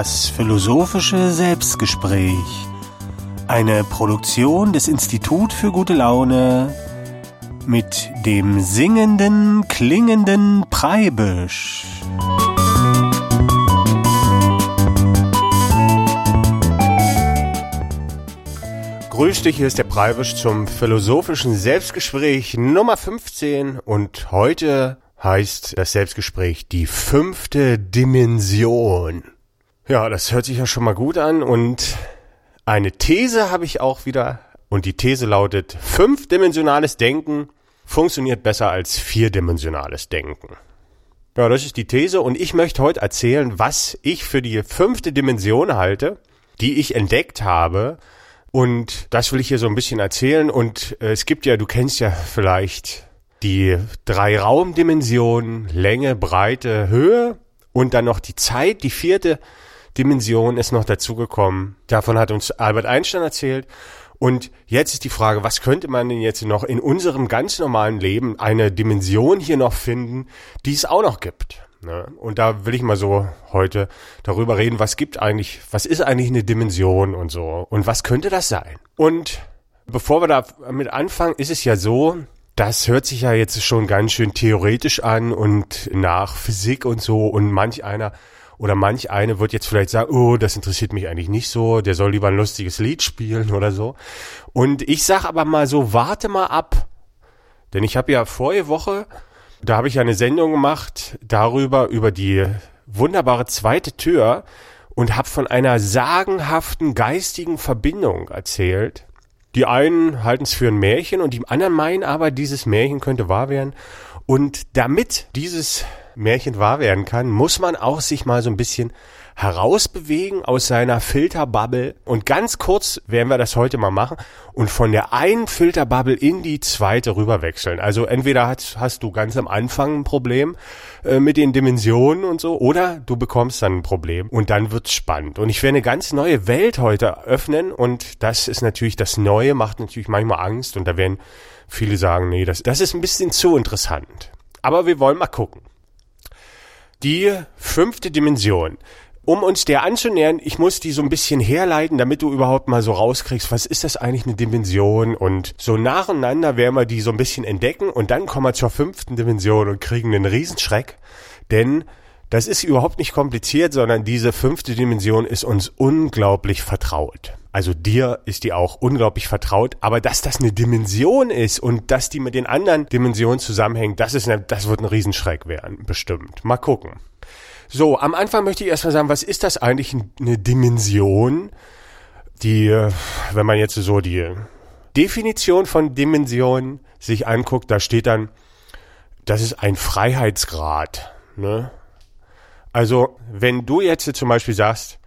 Das philosophische Selbstgespräch. Eine Produktion des Institut für gute Laune mit dem singenden, klingenden Preibisch. Grüß dich, hier ist der Preibisch zum philosophischen Selbstgespräch Nummer 15 und heute heißt das Selbstgespräch die fünfte Dimension. Ja, das hört sich ja schon mal gut an und eine These habe ich auch wieder und die These lautet, fünfdimensionales Denken funktioniert besser als vierdimensionales Denken. Ja, das ist die These und ich möchte heute erzählen, was ich für die fünfte Dimension halte, die ich entdeckt habe und das will ich hier so ein bisschen erzählen und äh, es gibt ja, du kennst ja vielleicht die drei Raumdimensionen, Länge, Breite, Höhe und dann noch die Zeit, die vierte Dimension ist noch dazugekommen. Davon hat uns Albert Einstein erzählt. Und jetzt ist die Frage, was könnte man denn jetzt noch in unserem ganz normalen Leben eine Dimension hier noch finden, die es auch noch gibt? Ne? Und da will ich mal so heute darüber reden, was gibt eigentlich, was ist eigentlich eine Dimension und so und was könnte das sein? Und bevor wir damit anfangen, ist es ja so, das hört sich ja jetzt schon ganz schön theoretisch an und nach Physik und so und manch einer oder manch eine wird jetzt vielleicht sagen, oh, das interessiert mich eigentlich nicht so, der soll lieber ein lustiges Lied spielen oder so. Und ich sag aber mal so, warte mal ab. Denn ich habe ja vorige Woche, da habe ich ja eine Sendung gemacht darüber, über die wunderbare zweite Tür und habe von einer sagenhaften geistigen Verbindung erzählt die einen halten es für ein Märchen und die anderen meinen aber, dieses Märchen könnte wahr werden. Und damit dieses Märchen wahr werden kann, muss man auch sich mal so ein bisschen herausbewegen aus seiner Filterbubble. Und ganz kurz werden wir das heute mal machen und von der einen Filterbubble in die zweite rüberwechseln. Also entweder hast, hast du ganz am Anfang ein Problem äh, mit den Dimensionen und so, oder du bekommst dann ein Problem und dann wird's spannend. Und ich werde eine ganz neue Welt heute öffnen und das ist natürlich das Neue, macht natürlich manchmal Angst und da werden viele sagen, nee, das, das ist ein bisschen zu interessant. Aber wir wollen mal gucken. Die fünfte Dimension um uns der anzunähern, ich muss die so ein bisschen herleiten, damit du überhaupt mal so rauskriegst, was ist das eigentlich eine Dimension und so nacheinander werden wir die so ein bisschen entdecken und dann kommen wir zur fünften Dimension und kriegen einen Riesenschreck, denn das ist überhaupt nicht kompliziert, sondern diese fünfte Dimension ist uns unglaublich vertraut. Also dir ist die auch unglaublich vertraut, aber dass das eine Dimension ist und dass die mit den anderen Dimensionen zusammenhängt, das ist eine, das wird ein Riesenschreck werden, bestimmt. Mal gucken. So, am Anfang möchte ich erstmal sagen, was ist das eigentlich eine Dimension? Die, wenn man jetzt so die Definition von Dimension sich anguckt, da steht dann, das ist ein Freiheitsgrad. Ne? Also, wenn du jetzt zum Beispiel sagst,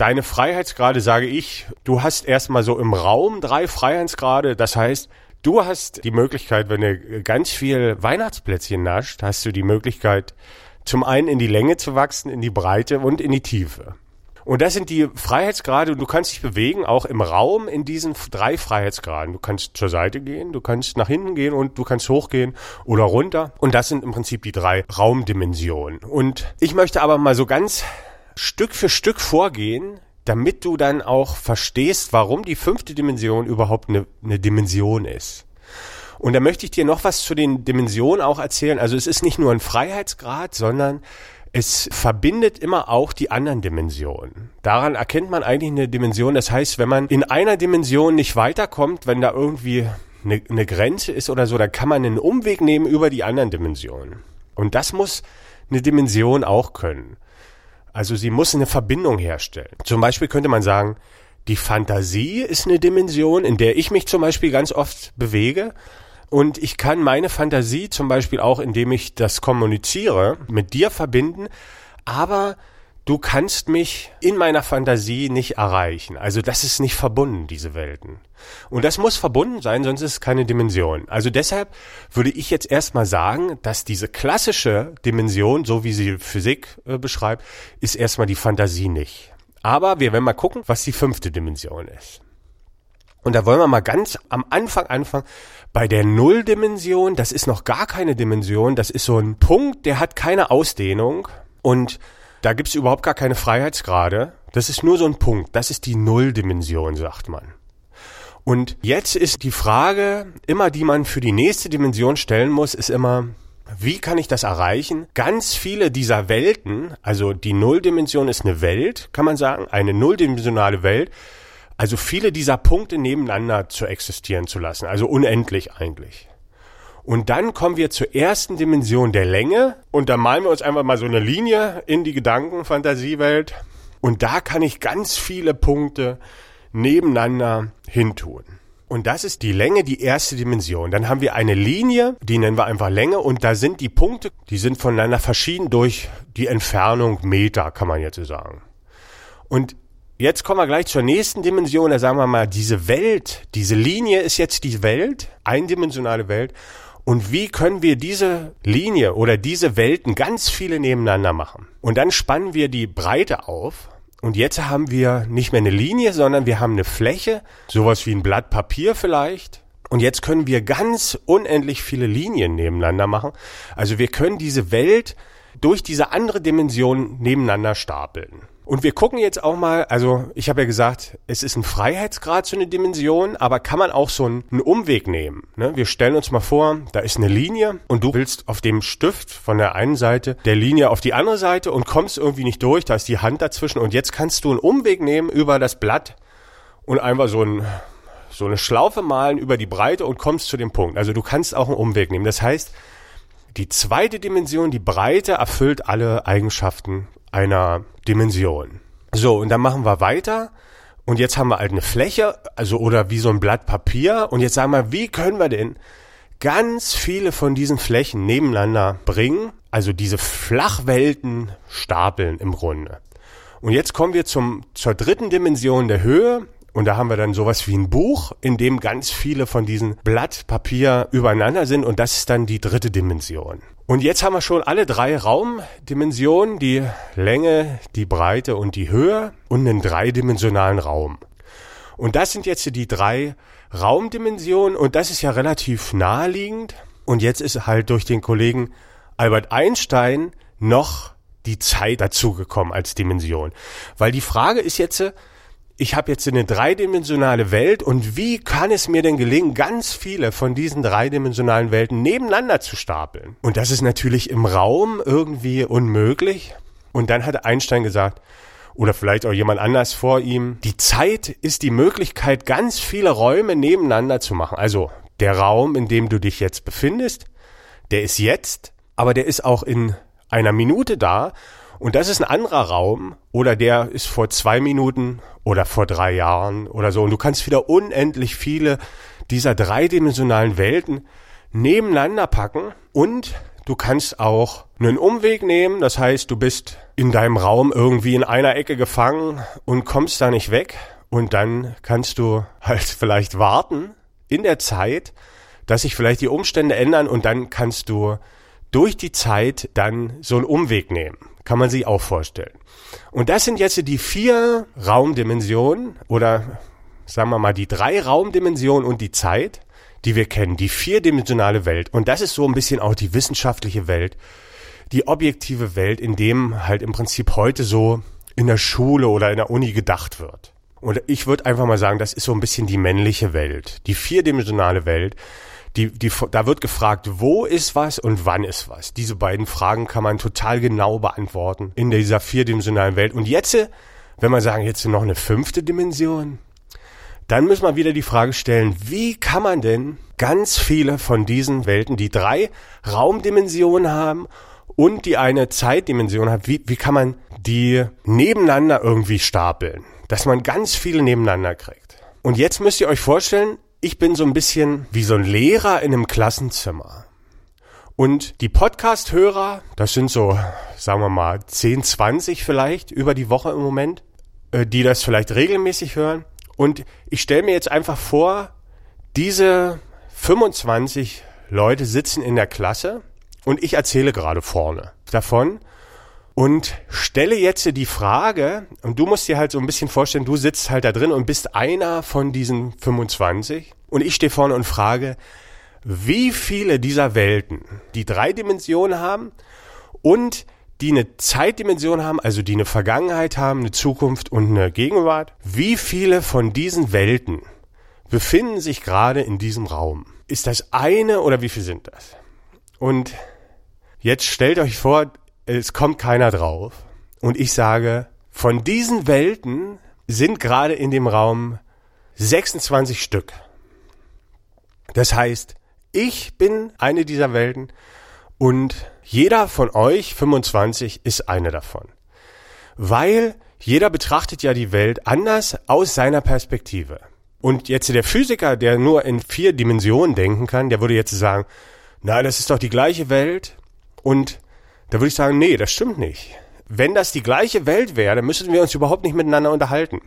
deine Freiheitsgrade, sage ich, du hast erstmal so im Raum drei Freiheitsgrade, das heißt, du hast die Möglichkeit, wenn du ganz viel Weihnachtsplätzchen nascht, hast du die Möglichkeit, zum einen in die Länge zu wachsen, in die Breite und in die Tiefe. Und das sind die Freiheitsgrade und du kannst dich bewegen, auch im Raum in diesen drei Freiheitsgraden. Du kannst zur Seite gehen, du kannst nach hinten gehen und du kannst hochgehen oder runter. Und das sind im Prinzip die drei Raumdimensionen. Und ich möchte aber mal so ganz Stück für Stück vorgehen, damit du dann auch verstehst, warum die fünfte Dimension überhaupt eine, eine Dimension ist. Und da möchte ich dir noch was zu den Dimensionen auch erzählen. Also es ist nicht nur ein Freiheitsgrad, sondern es verbindet immer auch die anderen Dimensionen. Daran erkennt man eigentlich eine Dimension. Das heißt, wenn man in einer Dimension nicht weiterkommt, wenn da irgendwie eine, eine Grenze ist oder so, dann kann man einen Umweg nehmen über die anderen Dimensionen. Und das muss eine Dimension auch können. Also sie muss eine Verbindung herstellen. Zum Beispiel könnte man sagen, die Fantasie ist eine Dimension, in der ich mich zum Beispiel ganz oft bewege. Und ich kann meine Fantasie zum Beispiel auch, indem ich das kommuniziere, mit dir verbinden, aber du kannst mich in meiner Fantasie nicht erreichen. Also das ist nicht verbunden, diese Welten. Und das muss verbunden sein, sonst ist es keine Dimension. Also deshalb würde ich jetzt erstmal sagen, dass diese klassische Dimension, so wie sie Physik äh, beschreibt, ist erstmal die Fantasie nicht. Aber wir werden mal gucken, was die fünfte Dimension ist. Und da wollen wir mal ganz am Anfang anfangen. Bei der Nulldimension, das ist noch gar keine Dimension, das ist so ein Punkt, der hat keine Ausdehnung und Da gibt's überhaupt gar keine Freiheitsgrade. Das ist nur so ein Punkt. Das ist die Nulldimension, sagt man. Und jetzt ist die Frage, immer die man für die nächste Dimension stellen muss, ist immer, wie kann ich das erreichen? Ganz viele dieser Welten, also die Nulldimension ist eine Welt, kann man sagen, eine nulldimensionale Welt, also viele dieser Punkte nebeneinander zu existieren zu lassen, also unendlich eigentlich. Und dann kommen wir zur ersten Dimension der Länge und da malen wir uns einfach mal so eine Linie in die Gedankenfantasiewelt und da kann ich ganz viele Punkte nebeneinander hintun. Und das ist die Länge, die erste Dimension. Dann haben wir eine Linie, die nennen wir einfach Länge und da sind die Punkte, die sind voneinander verschieden durch die Entfernung Meter, kann man jetzt so sagen. Und jetzt kommen wir gleich zur nächsten Dimension, da sagen wir mal, diese Welt, diese Linie ist jetzt die Welt, eindimensionale Welt. Und wie können wir diese Linie oder diese Welten ganz viele nebeneinander machen? Und dann spannen wir die Breite auf und jetzt haben wir nicht mehr eine Linie, sondern wir haben eine Fläche, sowas wie ein Blatt Papier vielleicht. Und jetzt können wir ganz unendlich viele Linien nebeneinander machen. Also wir können diese Welt durch diese andere Dimension nebeneinander stapeln. Und wir gucken jetzt auch mal, also ich habe ja gesagt, es ist ein Freiheitsgrad so eine Dimension, aber kann man auch so einen, einen Umweg nehmen. Ne? Wir stellen uns mal vor, da ist eine Linie und du willst auf dem Stift von der einen Seite der Linie auf die andere Seite und kommst irgendwie nicht durch, da ist die Hand dazwischen und jetzt kannst du einen Umweg nehmen über das Blatt und einfach so ein so eine Schlaufe malen über die Breite und kommst zu dem Punkt. Also du kannst auch einen Umweg nehmen. Das heißt, die zweite Dimension, die Breite, erfüllt alle Eigenschaften einer Dimension. So, und dann machen wir weiter. Und jetzt haben wir halt eine Fläche, also oder wie so ein Blatt Papier. Und jetzt sagen wir, wie können wir denn ganz viele von diesen Flächen nebeneinander bringen? Also diese Flachwelten stapeln im Grunde. Und jetzt kommen wir zum, zur dritten Dimension der Höhe. Und da haben wir dann sowas wie ein Buch, in dem ganz viele von diesen Blatt Papier übereinander sind. Und das ist dann die dritte Dimension. Und jetzt haben wir schon alle drei Raumdimensionen, die Länge, die Breite und die Höhe und einen dreidimensionalen Raum. Und das sind jetzt die drei Raumdimensionen und das ist ja relativ naheliegend. Und jetzt ist halt durch den Kollegen Albert Einstein noch die Zeit dazugekommen als Dimension. Weil die Frage ist jetzt, ich habe jetzt eine dreidimensionale Welt und wie kann es mir denn gelingen, ganz viele von diesen dreidimensionalen Welten nebeneinander zu stapeln? Und das ist natürlich im Raum irgendwie unmöglich. Und dann hat Einstein gesagt, oder vielleicht auch jemand anders vor ihm, die Zeit ist die Möglichkeit, ganz viele Räume nebeneinander zu machen. Also der Raum, in dem du dich jetzt befindest, der ist jetzt, aber der ist auch in einer Minute da und das ist ein anderer Raum oder der ist vor zwei Minuten oder vor drei Jahren oder so. Und du kannst wieder unendlich viele dieser dreidimensionalen Welten nebeneinander packen und du kannst auch einen Umweg nehmen. Das heißt, du bist in deinem Raum irgendwie in einer Ecke gefangen und kommst da nicht weg. Und dann kannst du halt vielleicht warten in der Zeit, dass sich vielleicht die Umstände ändern und dann kannst du durch die Zeit dann so einen Umweg nehmen. Kann man sich auch vorstellen. Und das sind jetzt die vier Raumdimensionen oder sagen wir mal die drei Raumdimensionen und die Zeit, die wir kennen, die vierdimensionale Welt. Und das ist so ein bisschen auch die wissenschaftliche Welt, die objektive Welt, in dem halt im Prinzip heute so in der Schule oder in der Uni gedacht wird. Und ich würde einfach mal sagen, das ist so ein bisschen die männliche Welt, die vierdimensionale Welt, die, die, da wird gefragt, wo ist was und wann ist was. Diese beiden Fragen kann man total genau beantworten in dieser vierdimensionalen Welt. Und jetzt, wenn wir sagen, jetzt noch eine fünfte Dimension, dann müssen wir wieder die Frage stellen, wie kann man denn ganz viele von diesen Welten, die drei Raumdimensionen haben und die eine Zeitdimension hat, wie, wie kann man die nebeneinander irgendwie stapeln, dass man ganz viele nebeneinander kriegt. Und jetzt müsst ihr euch vorstellen, ich bin so ein bisschen wie so ein Lehrer in einem Klassenzimmer. Und die Podcast-Hörer, das sind so, sagen wir mal, 10, 20 vielleicht über die Woche im Moment, äh, die das vielleicht regelmäßig hören. Und ich stelle mir jetzt einfach vor, diese 25 Leute sitzen in der Klasse und ich erzähle gerade vorne davon und stelle jetzt die Frage, und du musst dir halt so ein bisschen vorstellen, du sitzt halt da drin und bist einer von diesen 25 und ich stehe vorne und frage, wie viele dieser Welten die drei Dimensionen haben und die eine Zeitdimension haben, also die eine Vergangenheit haben, eine Zukunft und eine Gegenwart. Wie viele von diesen Welten befinden sich gerade in diesem Raum? Ist das eine oder wie viel sind das? Und jetzt stellt euch vor, es kommt keiner drauf. Und ich sage, von diesen Welten sind gerade in dem Raum 26 Stück. Das heißt, ich bin eine dieser Welten und jeder von euch, 25, ist eine davon. Weil jeder betrachtet ja die Welt anders aus seiner Perspektive. Und jetzt der Physiker, der nur in vier Dimensionen denken kann, der würde jetzt sagen, na, das ist doch die gleiche Welt. Und da würde ich sagen, nee, das stimmt nicht. Wenn das die gleiche Welt wäre, dann müssten wir uns überhaupt nicht miteinander unterhalten.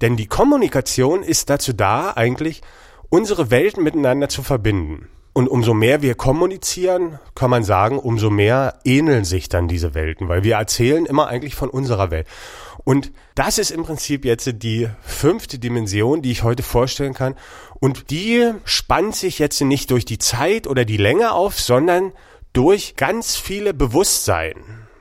Denn die Kommunikation ist dazu da, eigentlich unsere Welten miteinander zu verbinden. Und umso mehr wir kommunizieren, kann man sagen, umso mehr ähneln sich dann diese Welten, weil wir erzählen immer eigentlich von unserer Welt. Und das ist im Prinzip jetzt die fünfte Dimension, die ich heute vorstellen kann. Und die spannt sich jetzt nicht durch die Zeit oder die Länge auf, sondern durch ganz viele Bewusstsein.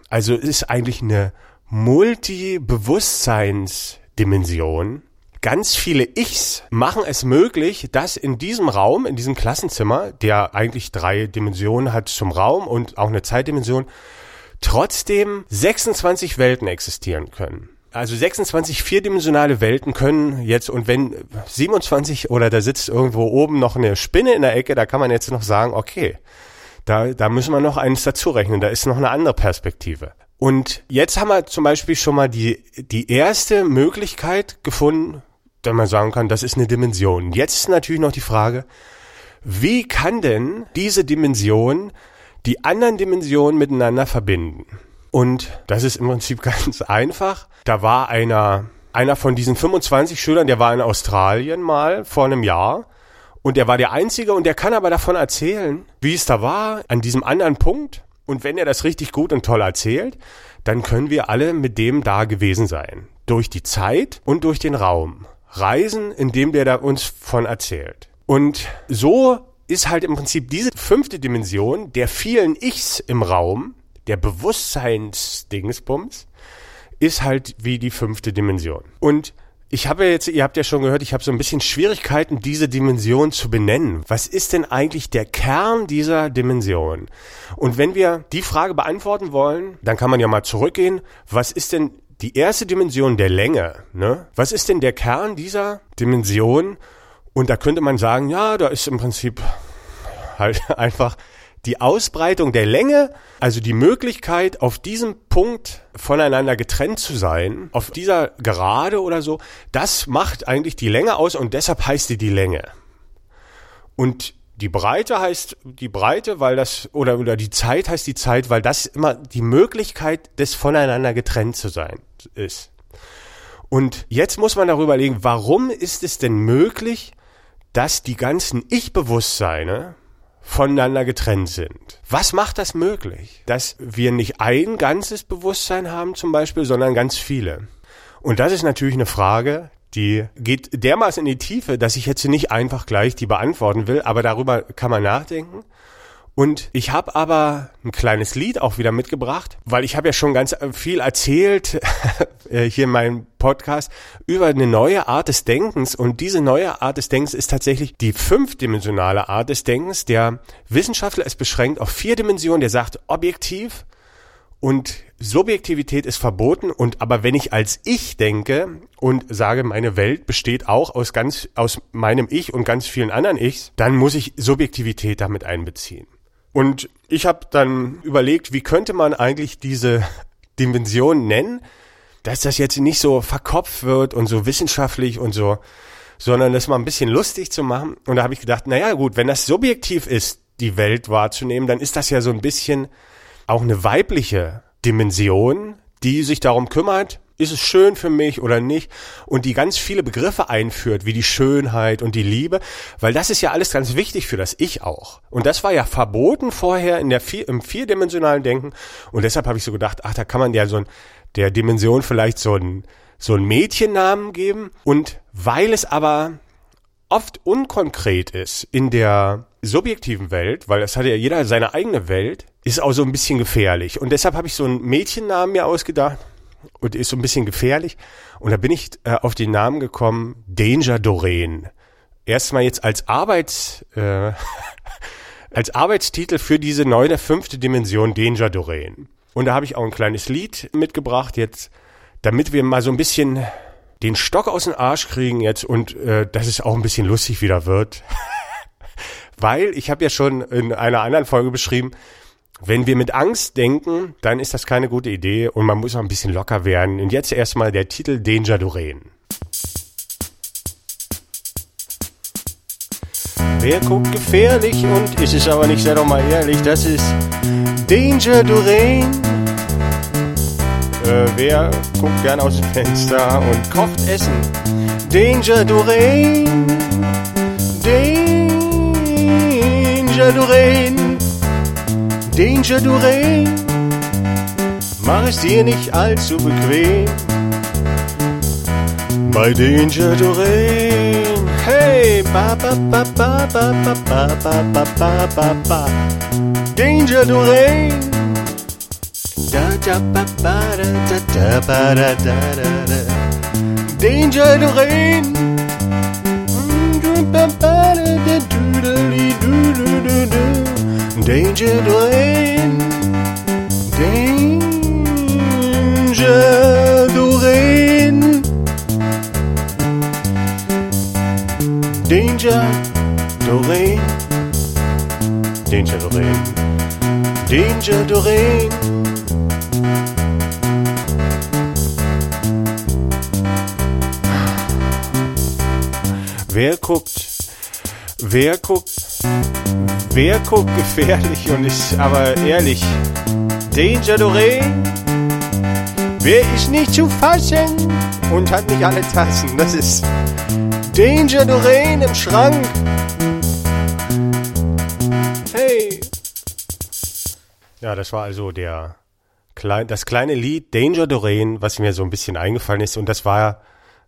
Also es ist eigentlich eine Multi-Bewusstseinsdimension ganz viele Ichs machen es möglich, dass in diesem Raum, in diesem Klassenzimmer, der eigentlich drei Dimensionen hat zum Raum und auch eine Zeitdimension, trotzdem 26 Welten existieren können. Also 26 vierdimensionale Welten können jetzt, und wenn 27 oder da sitzt irgendwo oben noch eine Spinne in der Ecke, da kann man jetzt noch sagen, okay, da, da müssen wir noch eins dazu rechnen, da ist noch eine andere Perspektive. Und jetzt haben wir zum Beispiel schon mal die, die erste Möglichkeit gefunden, dass man sagen kann, das ist eine Dimension. Jetzt ist natürlich noch die Frage, wie kann denn diese Dimension die anderen Dimensionen miteinander verbinden? Und das ist im Prinzip ganz einfach. Da war einer, einer von diesen 25 Schülern, der war in Australien mal vor einem Jahr. Und der war der Einzige und der kann aber davon erzählen, wie es da war, an diesem anderen Punkt. Und wenn er das richtig gut und toll erzählt, dann können wir alle mit dem da gewesen sein. Durch die Zeit und durch den Raum reisen, indem der da uns von erzählt. Und so ist halt im Prinzip diese fünfte Dimension der vielen Ichs im Raum, der Bewusstseinsdingsbums, ist halt wie die fünfte Dimension. Und ich habe jetzt, ihr habt ja schon gehört, ich habe so ein bisschen Schwierigkeiten, diese Dimension zu benennen. Was ist denn eigentlich der Kern dieser Dimension? Und wenn wir die Frage beantworten wollen, dann kann man ja mal zurückgehen. Was ist denn die erste Dimension der Länge, ne? Was ist denn der Kern dieser Dimension? Und da könnte man sagen, ja, da ist im Prinzip halt einfach die Ausbreitung der Länge, also die Möglichkeit, auf diesem Punkt voneinander getrennt zu sein, auf dieser Gerade oder so, das macht eigentlich die Länge aus und deshalb heißt die die Länge. Und die Breite heißt die Breite, weil das, oder, oder die Zeit heißt die Zeit, weil das immer die Möglichkeit des voneinander getrennt zu sein ist. Und jetzt muss man darüber legen, warum ist es denn möglich, dass die ganzen Ich-Bewusstseine voneinander getrennt sind. Was macht das möglich? Dass wir nicht ein ganzes Bewusstsein haben zum Beispiel, sondern ganz viele. Und das ist natürlich eine Frage, die geht dermaßen in die Tiefe, dass ich jetzt nicht einfach gleich die beantworten will, aber darüber kann man nachdenken. Und ich habe aber ein kleines Lied auch wieder mitgebracht, weil ich habe ja schon ganz viel erzählt äh, hier in meinem Podcast über eine neue Art des Denkens. Und diese neue Art des Denkens ist tatsächlich die fünfdimensionale Art des Denkens. Der Wissenschaftler ist beschränkt auf vier Dimensionen. Der sagt objektiv, und Subjektivität ist verboten und aber wenn ich als ich denke und sage, meine Welt besteht auch aus ganz aus meinem Ich und ganz vielen anderen Ichs, dann muss ich Subjektivität damit einbeziehen. Und ich habe dann überlegt, wie könnte man eigentlich diese Dimension nennen, dass das jetzt nicht so verkopft wird und so wissenschaftlich und so, sondern das mal ein bisschen lustig zu machen. Und da habe ich gedacht, naja gut, wenn das subjektiv ist, die Welt wahrzunehmen, dann ist das ja so ein bisschen auch eine weibliche Dimension, die sich darum kümmert, ist es schön für mich oder nicht und die ganz viele Begriffe einführt, wie die Schönheit und die Liebe, weil das ist ja alles ganz wichtig für das Ich auch. Und das war ja verboten vorher in der vier, im vierdimensionalen Denken und deshalb habe ich so gedacht, ach, da kann man ja so ein, der Dimension vielleicht so ein so ein Mädchennamen geben und weil es aber oft unkonkret ist in der subjektiven Welt, weil das hat ja jeder seine eigene Welt, ist auch so ein bisschen gefährlich. Und deshalb habe ich so einen Mädchennamen mir ausgedacht und ist so ein bisschen gefährlich. Und da bin ich äh, auf den Namen gekommen, Danger Doreen. Erstmal jetzt als Arbeits, äh, als Arbeitstitel für diese neue fünfte Dimension Danger Doreen. Und da habe ich auch ein kleines Lied mitgebracht jetzt, damit wir mal so ein bisschen den Stock aus dem Arsch kriegen jetzt und äh, dass es auch ein bisschen lustig wieder wird. Weil ich habe ja schon in einer anderen Folge beschrieben, wenn wir mit Angst denken, dann ist das keine gute Idee und man muss auch ein bisschen locker werden. Und jetzt erstmal der Titel Danger Doreen. Wer guckt gefährlich und ist es aber nicht, sei doch mal ehrlich, das ist Danger Doreen. Äh, wer guckt gern aus dem Fenster und kocht Essen? Danger Doreen. Danger Doreen. Danger Doreen. Mach es dir nicht allzu bequem. Bei Danger Doreen. Hey, ba ba ba ba ba ba ba ba ba ba ba ba. Danger Doreen. Da da ba ba da da da da da da da. Danger Doreen. Danger Doreen. Danger Doreen. Danger Doreen. Danger Doreen. Danger Doreen. Wer guckt, wer guckt, wer guckt gefährlich und ist aber ehrlich? Danger Doreen. Wer ist nicht zu fassen und hat nicht alle Tassen? Das ist Danger Doreen im Schrank. Hey. Ja, das war also der klein, das kleine Lied Danger Doreen, was mir so ein bisschen eingefallen ist. Und das war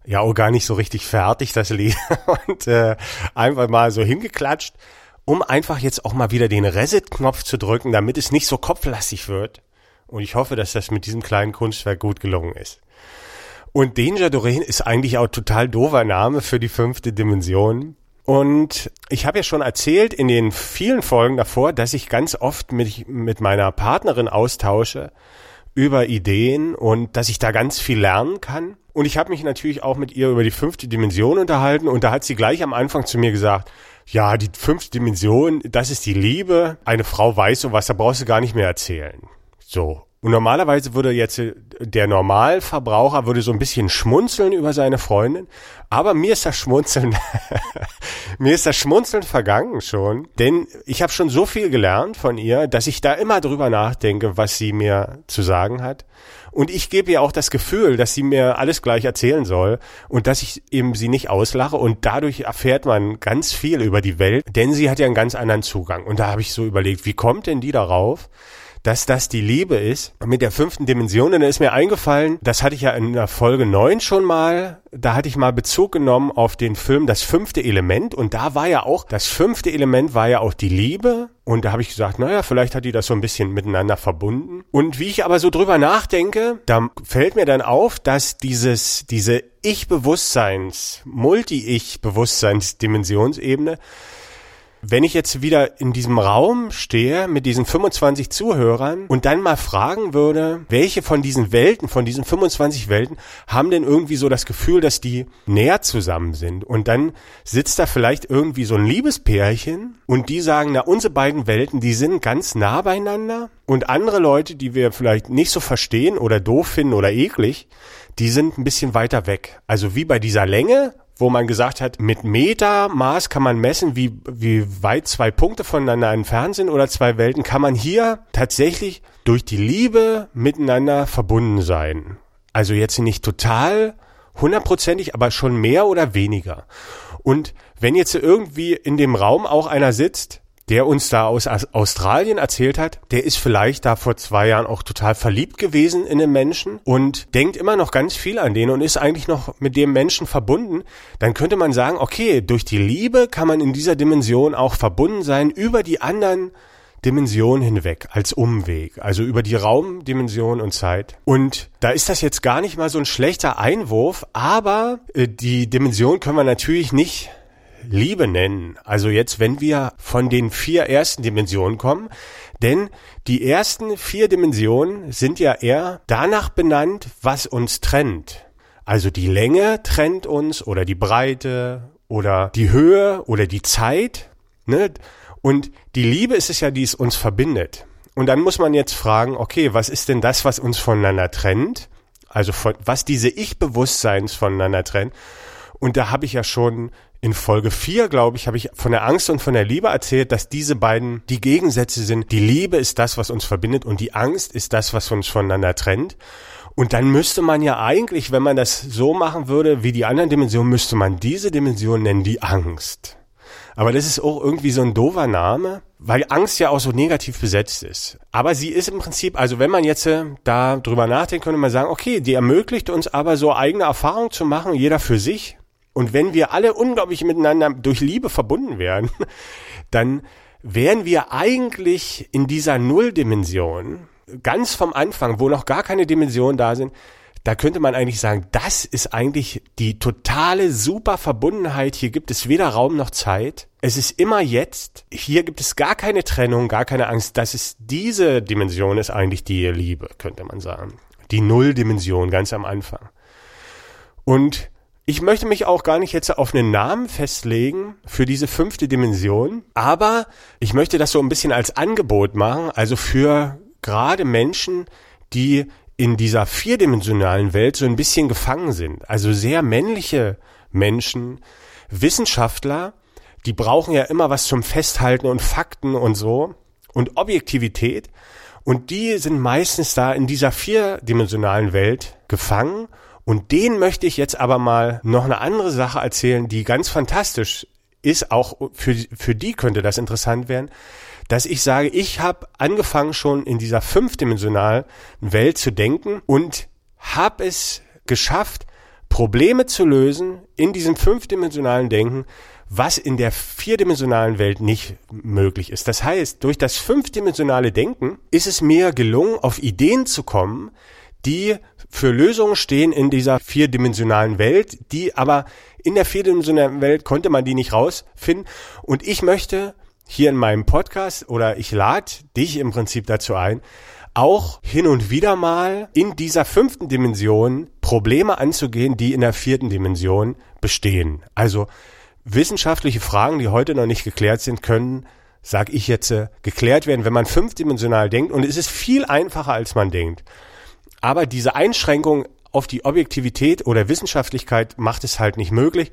ja auch gar nicht so richtig fertig, das Lied. Und äh, einfach mal so hingeklatscht, um einfach jetzt auch mal wieder den Reset-Knopf zu drücken, damit es nicht so kopflastig wird. Und ich hoffe, dass das mit diesem kleinen Kunstwerk gut gelungen ist. Und Danger Doreen ist eigentlich auch total doofer Name für die fünfte Dimension. Und ich habe ja schon erzählt in den vielen Folgen davor, dass ich ganz oft mit, mit meiner Partnerin austausche über Ideen und dass ich da ganz viel lernen kann. Und ich habe mich natürlich auch mit ihr über die fünfte Dimension unterhalten und da hat sie gleich am Anfang zu mir gesagt, ja, die fünfte Dimension, das ist die Liebe. Eine Frau weiß sowas, da brauchst du gar nicht mehr erzählen. So. Und normalerweise würde jetzt äh, der Normalverbraucher würde so ein bisschen schmunzeln über seine Freundin, aber mir ist das Schmunzeln, mir ist das Schmunzeln vergangen schon, denn ich habe schon so viel gelernt von ihr, dass ich da immer drüber nachdenke, was sie mir zu sagen hat. Und ich gebe ihr auch das Gefühl, dass sie mir alles gleich erzählen soll und dass ich eben sie nicht auslache und dadurch erfährt man ganz viel über die Welt, denn sie hat ja einen ganz anderen Zugang. Und da habe ich so überlegt, wie kommt denn die darauf? Dass das die Liebe ist. Mit der fünften Dimension, und da ist mir eingefallen, das hatte ich ja in der Folge 9 schon mal, da hatte ich mal Bezug genommen auf den Film Das fünfte Element und da war ja auch, das fünfte Element war ja auch die Liebe und da habe ich gesagt, naja, vielleicht hat die das so ein bisschen miteinander verbunden. Und wie ich aber so drüber nachdenke, da fällt mir dann auf, dass dieses, diese Ich-Bewusstseins, Multi-Ich-Bewusstseinsdimensionsebene, wenn ich jetzt wieder in diesem Raum stehe mit diesen 25 Zuhörern und dann mal fragen würde, welche von diesen Welten, von diesen 25 Welten, haben denn irgendwie so das Gefühl, dass die näher zusammen sind? Und dann sitzt da vielleicht irgendwie so ein Liebespärchen und die sagen, na, unsere beiden Welten, die sind ganz nah beieinander und andere Leute, die wir vielleicht nicht so verstehen oder doof finden oder eklig, die sind ein bisschen weiter weg. Also wie bei dieser Länge wo man gesagt hat, mit Metermaß kann man messen, wie, wie weit zwei Punkte voneinander entfernt sind oder zwei Welten, kann man hier tatsächlich durch die Liebe miteinander verbunden sein. Also jetzt nicht total hundertprozentig, aber schon mehr oder weniger. Und wenn jetzt irgendwie in dem Raum auch einer sitzt, der uns da aus Australien erzählt hat, der ist vielleicht da vor zwei Jahren auch total verliebt gewesen in den Menschen und denkt immer noch ganz viel an den und ist eigentlich noch mit dem Menschen verbunden, dann könnte man sagen, okay, durch die Liebe kann man in dieser Dimension auch verbunden sein über die anderen Dimension hinweg als Umweg, also über die Raumdimension und Zeit. Und da ist das jetzt gar nicht mal so ein schlechter Einwurf, aber äh, die Dimension können wir natürlich nicht Liebe nennen. Also jetzt, wenn wir von den vier ersten Dimensionen kommen, denn die ersten vier Dimensionen sind ja eher danach benannt, was uns trennt. Also die Länge trennt uns oder die Breite oder die Höhe oder die Zeit. Ne? Und die Liebe ist es ja, die es uns verbindet. Und dann muss man jetzt fragen, okay, was ist denn das, was uns voneinander trennt? Also von, was diese Ich-Bewusstseins voneinander trennt. Und da habe ich ja schon in Folge 4, glaube ich, habe ich von der Angst und von der Liebe erzählt, dass diese beiden die Gegensätze sind. Die Liebe ist das, was uns verbindet und die Angst ist das, was uns voneinander trennt. Und dann müsste man ja eigentlich, wenn man das so machen würde wie die anderen Dimensionen, müsste man diese Dimension nennen, die Angst. Aber das ist auch irgendwie so ein doofer Name, weil Angst ja auch so negativ besetzt ist. Aber sie ist im Prinzip, also wenn man jetzt äh, da drüber nachdenkt, könnte man sagen, okay, die ermöglicht uns aber so eigene Erfahrungen zu machen, jeder für sich. Und wenn wir alle unglaublich miteinander durch Liebe verbunden wären, dann wären wir eigentlich in dieser Nulldimension, ganz vom Anfang, wo noch gar keine Dimensionen da sind, da könnte man eigentlich sagen, das ist eigentlich die totale super Verbundenheit. Hier gibt es weder Raum noch Zeit. Es ist immer jetzt. Hier gibt es gar keine Trennung, gar keine Angst. Das ist diese Dimension ist eigentlich die Liebe, könnte man sagen. Die Nulldimension ganz am Anfang. Und ich möchte mich auch gar nicht jetzt auf einen Namen festlegen für diese fünfte Dimension, aber ich möchte das so ein bisschen als Angebot machen, also für gerade Menschen, die in dieser vierdimensionalen Welt so ein bisschen gefangen sind. Also sehr männliche Menschen, Wissenschaftler, die brauchen ja immer was zum Festhalten und Fakten und so und Objektivität. Und die sind meistens da in dieser vierdimensionalen Welt gefangen und denen möchte ich jetzt aber mal noch eine andere Sache erzählen, die ganz fantastisch ist. Auch für, für die könnte das interessant werden, dass ich sage, ich habe angefangen schon in dieser fünfdimensionalen Welt zu denken und habe es geschafft, Probleme zu lösen in diesem fünfdimensionalen Denken, was in der vierdimensionalen Welt nicht möglich ist. Das heißt, durch das fünfdimensionale Denken ist es mir gelungen, auf Ideen zu kommen, die für Lösungen stehen in dieser vierdimensionalen Welt, die aber in der vierdimensionalen Welt konnte man die nicht rausfinden. Und ich möchte hier in meinem Podcast oder ich lade dich im Prinzip dazu ein, auch hin und wieder mal in dieser fünften Dimension Probleme anzugehen, die in der vierten Dimension bestehen. Also wissenschaftliche Fragen, die heute noch nicht geklärt sind, können, sag ich jetzt, äh, geklärt werden, wenn man fünfdimensional denkt. Und es ist viel einfacher, als man denkt. Aber diese Einschränkung auf die Objektivität oder Wissenschaftlichkeit macht es halt nicht möglich.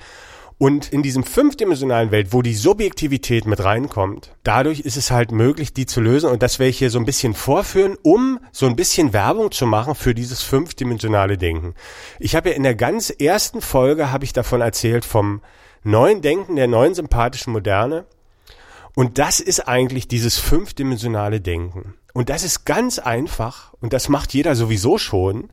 Und in diesem fünfdimensionalen Welt, wo die Subjektivität mit reinkommt, dadurch ist es halt möglich, die zu lösen. Und das werde ich hier so ein bisschen vorführen, um so ein bisschen Werbung zu machen für dieses fünfdimensionale Denken. Ich habe ja in der ganz ersten Folge, habe ich davon erzählt, vom neuen Denken, der neuen sympathischen Moderne. Und das ist eigentlich dieses fünfdimensionale Denken. Und das ist ganz einfach und das macht jeder sowieso schon.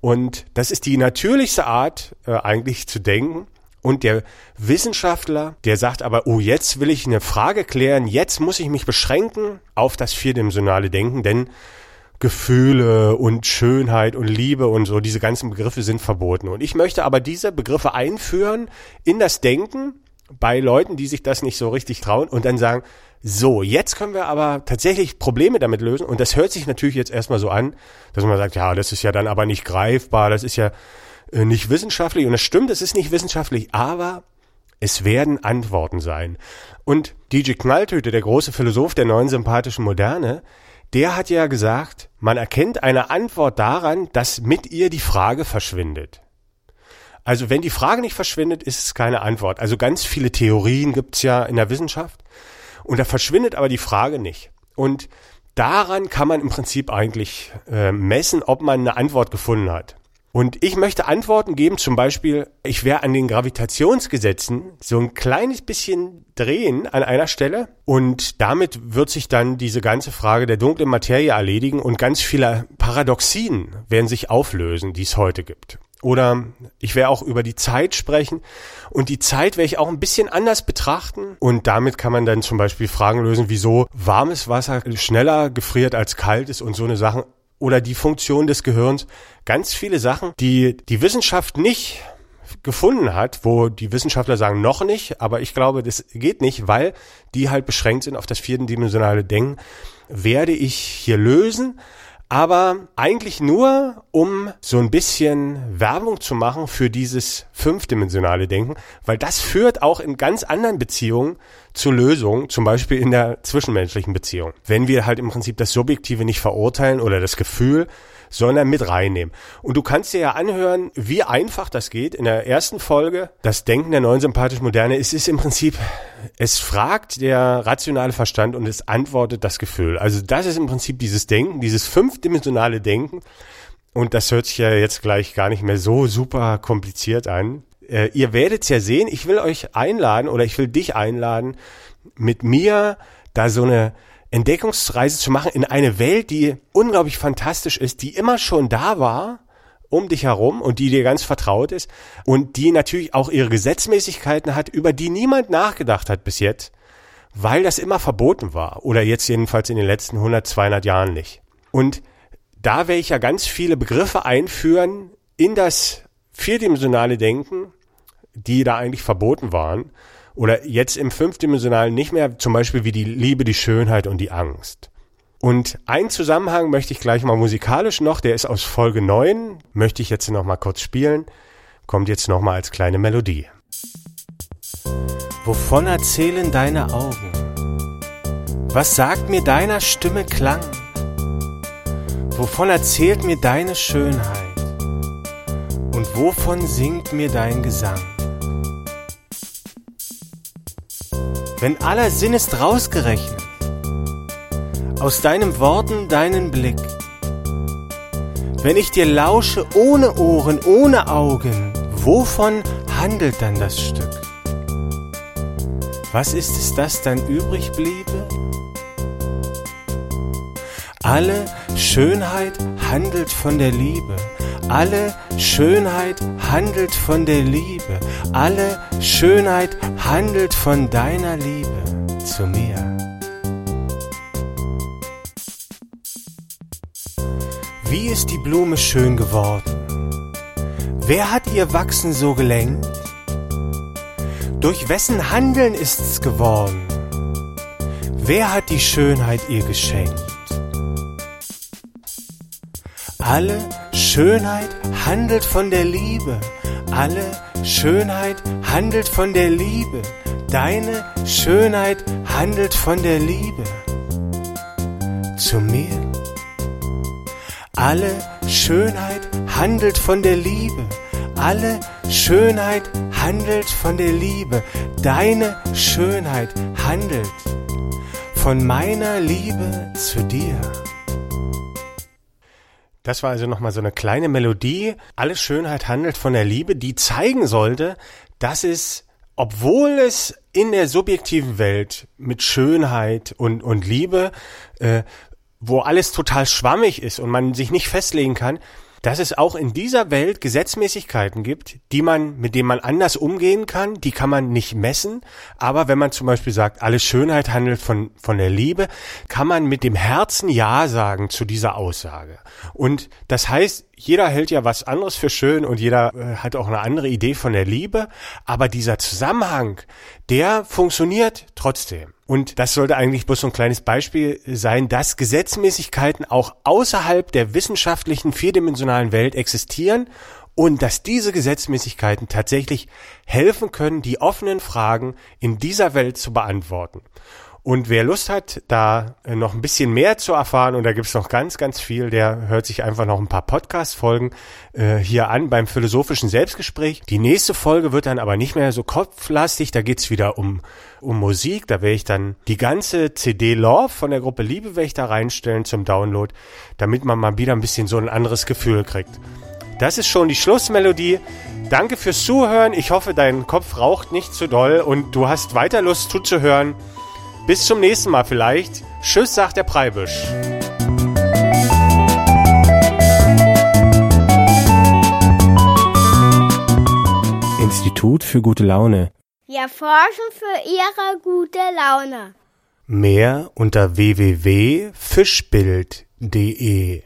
Und das ist die natürlichste Art, äh, eigentlich zu denken. Und der Wissenschaftler, der sagt aber, oh, jetzt will ich eine Frage klären, jetzt muss ich mich beschränken auf das vierdimensionale Denken, denn Gefühle und Schönheit und Liebe und so, diese ganzen Begriffe sind verboten. Und ich möchte aber diese Begriffe einführen in das Denken bei Leuten, die sich das nicht so richtig trauen und dann sagen, so, jetzt können wir aber tatsächlich Probleme damit lösen. Und das hört sich natürlich jetzt erstmal so an, dass man sagt, ja, das ist ja dann aber nicht greifbar, das ist ja äh, nicht wissenschaftlich. Und das stimmt, es ist nicht wissenschaftlich, aber es werden Antworten sein. Und DJ Knalltüte, der große Philosoph der neuen sympathischen Moderne, der hat ja gesagt, man erkennt eine Antwort daran, dass mit ihr die Frage verschwindet. Also wenn die Frage nicht verschwindet, ist es keine Antwort. Also ganz viele Theorien gibt's ja in der Wissenschaft. Und da verschwindet aber die Frage nicht. Und daran kann man im Prinzip eigentlich äh, messen, ob man eine Antwort gefunden hat. Und ich möchte Antworten geben, zum Beispiel, ich werde an den Gravitationsgesetzen so ein kleines bisschen drehen an einer Stelle und damit wird sich dann diese ganze Frage der dunklen Materie erledigen und ganz viele Paradoxien werden sich auflösen, die es heute gibt. Oder ich werde auch über die Zeit sprechen. Und die Zeit werde ich auch ein bisschen anders betrachten. Und damit kann man dann zum Beispiel Fragen lösen, wieso warmes Wasser schneller gefriert als kaltes und so eine Sachen. Oder die Funktion des Gehirns. Ganz viele Sachen, die die Wissenschaft nicht gefunden hat, wo die Wissenschaftler sagen noch nicht, aber ich glaube, das geht nicht, weil die halt beschränkt sind auf das vierdimensionale Denken, werde ich hier lösen aber eigentlich nur, um so ein bisschen Werbung zu machen für dieses fünfdimensionale Denken, weil das führt auch in ganz anderen Beziehungen zu Lösungen, zum Beispiel in der zwischenmenschlichen Beziehung. Wenn wir halt im Prinzip das Subjektive nicht verurteilen oder das Gefühl, sondern mit reinnehmen. Und du kannst dir ja anhören, wie einfach das geht. In der ersten Folge, das Denken der neuen sympathischen Moderne, es ist im Prinzip, es fragt der rationale Verstand und es antwortet das Gefühl. Also das ist im Prinzip dieses Denken, dieses fünfdimensionale Denken. Und das hört sich ja jetzt gleich gar nicht mehr so super kompliziert an. Äh, ihr werdet es ja sehen, ich will euch einladen oder ich will dich einladen, mit mir da so eine Entdeckungsreise zu machen in eine Welt, die unglaublich fantastisch ist, die immer schon da war um dich herum und die dir ganz vertraut ist und die natürlich auch ihre Gesetzmäßigkeiten hat, über die niemand nachgedacht hat bis jetzt, weil das immer verboten war oder jetzt jedenfalls in den letzten 100, 200 Jahren nicht. Und da werde ich ja ganz viele Begriffe einführen in das vierdimensionale Denken, die da eigentlich verboten waren oder jetzt im fünfdimensionalen nicht mehr, zum Beispiel wie die Liebe, die Schönheit und die Angst. Und einen Zusammenhang möchte ich gleich mal musikalisch noch, der ist aus Folge 9, möchte ich jetzt noch mal kurz spielen, kommt jetzt noch mal als kleine Melodie. Wovon erzählen deine Augen? Was sagt mir deiner Stimme Klang? Wovon erzählt mir deine Schönheit? Und wovon singt mir dein Gesang? wenn aller Sinn ist rausgerechnet, aus deinen Worten deinen Blick. Wenn ich dir lausche ohne Ohren, ohne Augen, wovon handelt dann das Stück? Was ist es, das dann übrig bliebe? Alle Schönheit handelt von der Liebe. Alle Schönheit handelt von der Liebe. Alle Schönheit handelt von deiner Liebe zu mir. Wie ist die Blume schön geworden? Wer hat ihr Wachsen so gelenkt? Durch wessen Handeln ist's geworden? Wer hat die Schönheit ihr geschenkt? Alle Schönheit handelt von der Liebe. Alle Schönheit handelt von der Liebe. Deine Schönheit handelt von der Liebe. Zu mir. Alle Schönheit handelt von der Liebe. Alle Schönheit handelt von der Liebe. Deine Schönheit handelt von meiner Liebe zu dir. Das war also nochmal so eine kleine Melodie. Alle Schönheit handelt von der Liebe, die zeigen sollte, dass es, obwohl es in der subjektiven Welt mit Schönheit und, und Liebe, äh, wo alles total schwammig ist und man sich nicht festlegen kann, dass es auch in dieser Welt Gesetzmäßigkeiten gibt, die man, mit denen man anders umgehen kann, die kann man nicht messen. Aber wenn man zum Beispiel sagt, alle Schönheit handelt von, von der Liebe, kann man mit dem Herzen Ja sagen zu dieser Aussage. Und das heißt, jeder hält ja was anderes für schön und jeder äh, hat auch eine andere Idee von der Liebe. Aber dieser Zusammenhang, der funktioniert trotzdem. Und das sollte eigentlich bloß so ein kleines Beispiel sein, dass Gesetzmäßigkeiten auch außerhalb der wissenschaftlichen vierdimensionalen Welt existieren und dass diese Gesetzmäßigkeiten tatsächlich helfen können, die offenen Fragen in dieser Welt zu beantworten. Und wer Lust hat, da noch ein bisschen mehr zu erfahren, und da gibt's noch ganz, ganz viel, der hört sich einfach noch ein paar Podcast-Folgen äh, hier an beim philosophischen Selbstgespräch. Die nächste Folge wird dann aber nicht mehr so kopflastig, da geht's wieder um, um Musik. Da werde ich dann die ganze CD Love von der Gruppe Liebe werde ich da reinstellen zum Download, damit man mal wieder ein bisschen so ein anderes Gefühl kriegt. Das ist schon die Schlussmelodie. Danke fürs Zuhören. Ich hoffe, dein Kopf raucht nicht zu doll und du hast weiter Lust zuzuhören. Bis zum nächsten Mal vielleicht. Tschüss, sagt der Preibisch. Institut für gute Laune. Wir forschen für Ihre gute Laune. Mehr unter www.fischbild.de